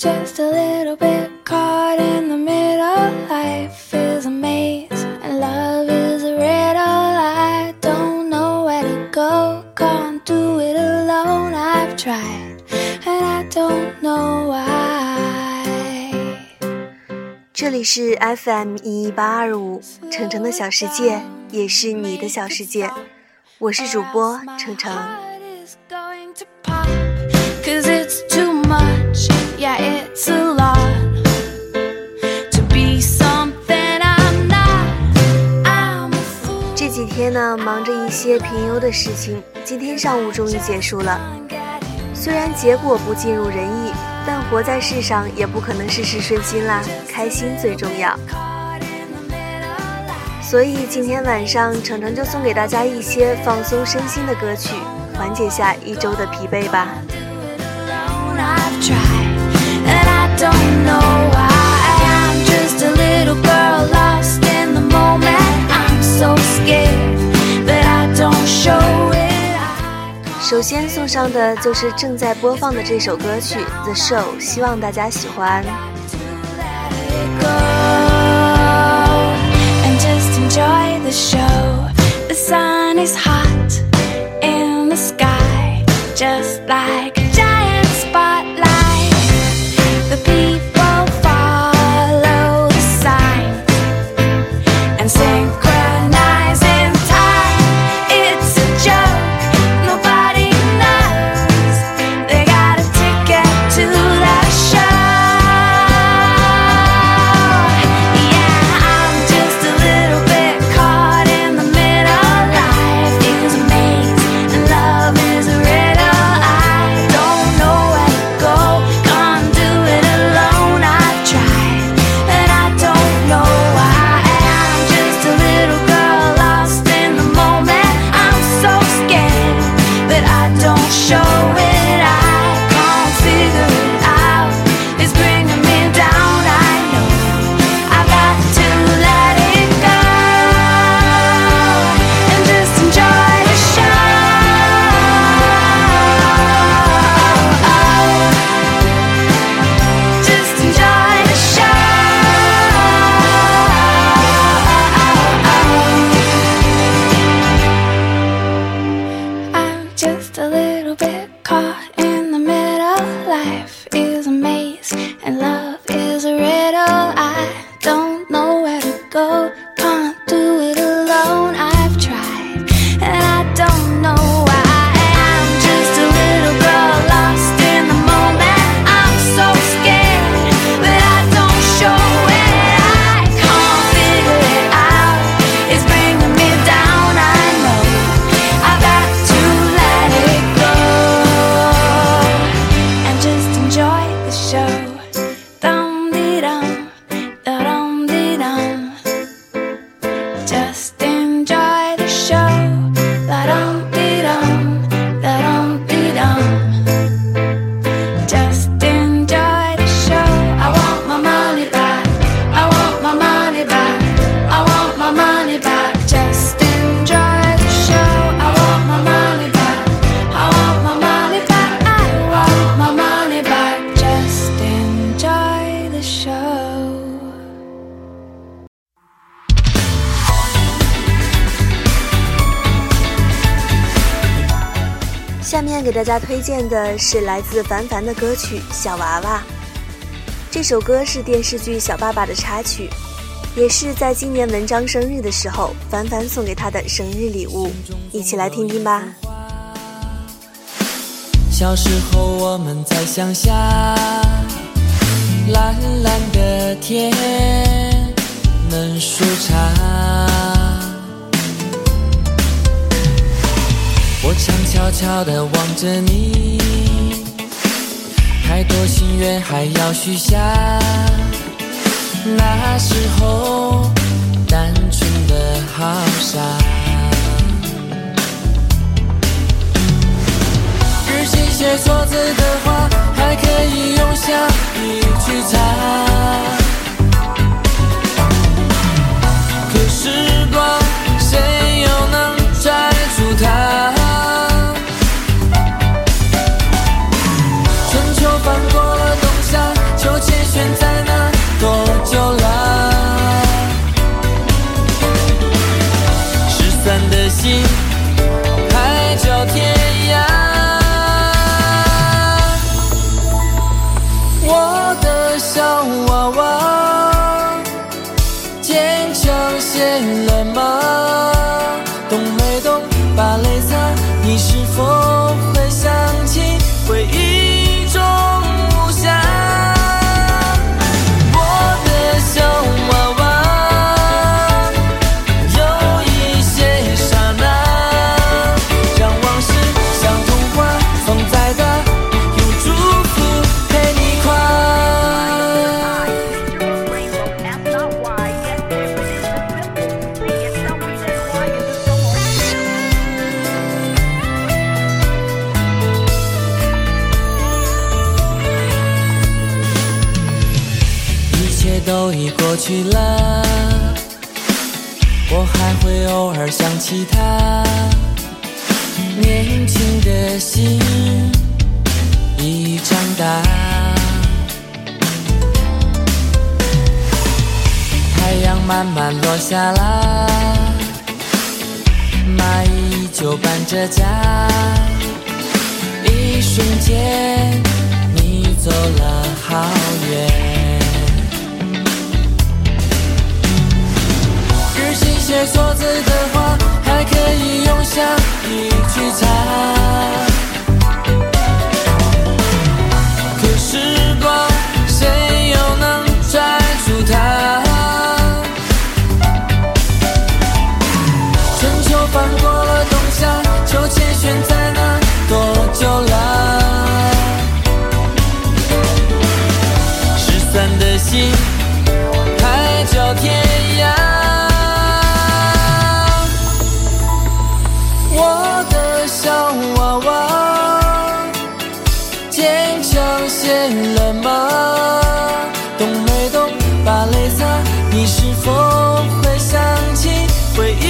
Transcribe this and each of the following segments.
just a little bit caught in the middle. Life is a maze and love is a riddle. I don't know where to go, can't do it alone. I've tried and I don't know why. 这里是 FM 一一八二五，程程的小世界，也是你的小世界。我是主播程程。Cause it's too 天呢，忙着一些评优的事情，今天上午终于结束了。虽然结果不尽如人意，但活在世上也不可能事事顺心啦，开心最重要。所以今天晚上，程程就送给大家一些放松身心的歌曲，缓解下一周的疲惫吧。alone I've 首先送上的就是正在播放的这首歌曲《The Show》，希望大家喜欢。just enjoy just a little bit 下面给大家推荐的是来自凡凡的歌曲《小娃娃》。这首歌是电视剧《小爸爸》的插曲，也是在今年文章生日的时候，凡凡送给他的生日礼物。一起来听听吧。小时候我们在乡下，蓝蓝的天，能数茶。我常悄悄地望着你，太多心愿还要许下。那时候单纯的好傻。日记写错字的话，还可以用橡皮去擦。见了吗？都没懂？把泪擦你是否我还会偶尔想起他。年轻的心已长大，太阳慢慢落下啦，蚂蚁依旧搬着家。一瞬间，你走了好远。说自坚强些了吗？懂没懂？把泪擦，你是否会想起回忆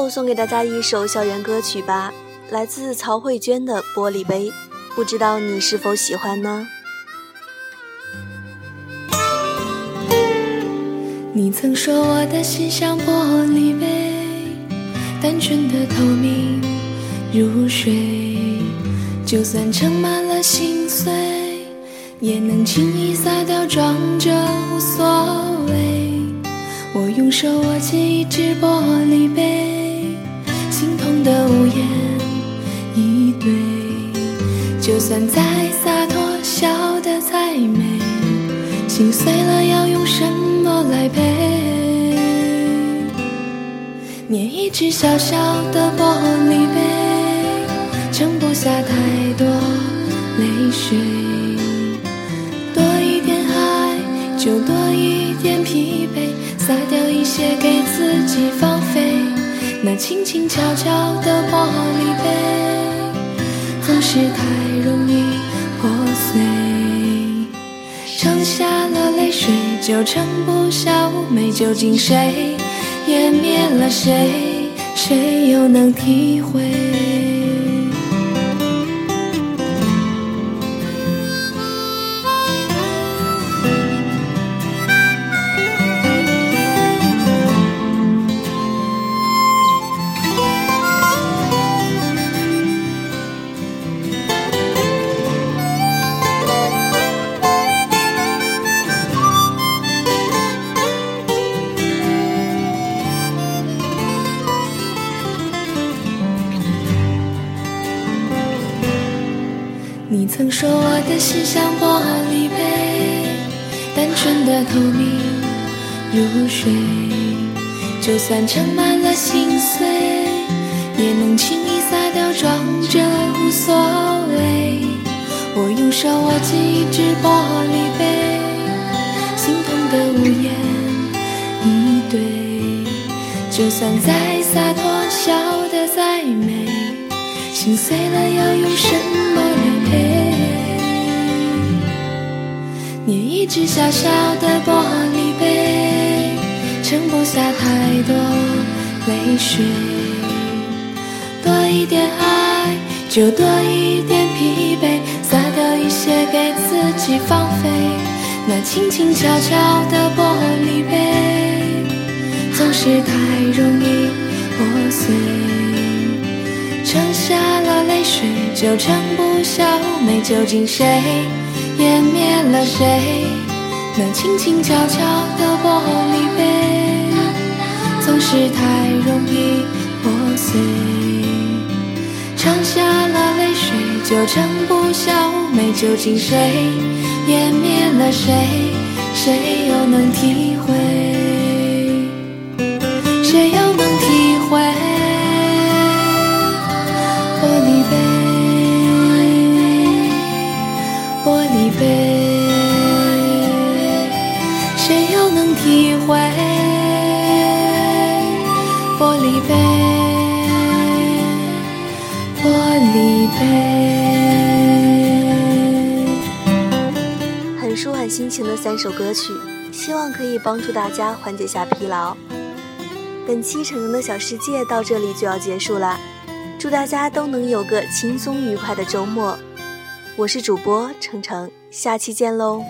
后送给大家一首校园歌曲吧，来自曹慧娟的《玻璃杯》，不知道你是否喜欢呢？你曾说我的心像玻璃杯，单纯的透明如水，就算盛满了心碎，也能轻易洒掉，装着无所谓。我用手握起一只玻璃杯，的无言以对，就算再洒脱，笑得再美。心碎了要用什么来陪？捏一只小小的玻璃杯，盛不下太多泪水。多一点爱，就多一点疲惫，洒掉一些给自己。轻轻悄悄的玻璃杯，总是太容易破碎。盛下了泪水，就盛不下妩媚。究竟谁湮灭了谁？谁又能体会？曾说我的心像玻璃杯，单纯的透明如水，就算盛满了心碎，也能轻易洒掉，装着无所谓。我用手握紧一只玻璃杯，心痛的无言以对，就算再洒脱，笑得再美，心碎了要用什么捏一只小小的玻璃杯，盛不下太多泪水。多一点爱，就多一点疲惫，撒掉一些给自己放飞。那轻轻悄悄的玻璃杯，总是太容易破碎。盛下了泪水，就盛不下妩媚，究竟谁湮灭了谁？那轻轻悄悄的玻璃杯，总是太容易破碎。盛下了泪水，就盛不下妩媚，究竟谁湮灭了谁？谁又能体会？谁又能体会？三首歌曲，希望可以帮助大家缓解下疲劳。本期成人的小世界到这里就要结束了，祝大家都能有个轻松愉快的周末。我是主播程程，下期见喽。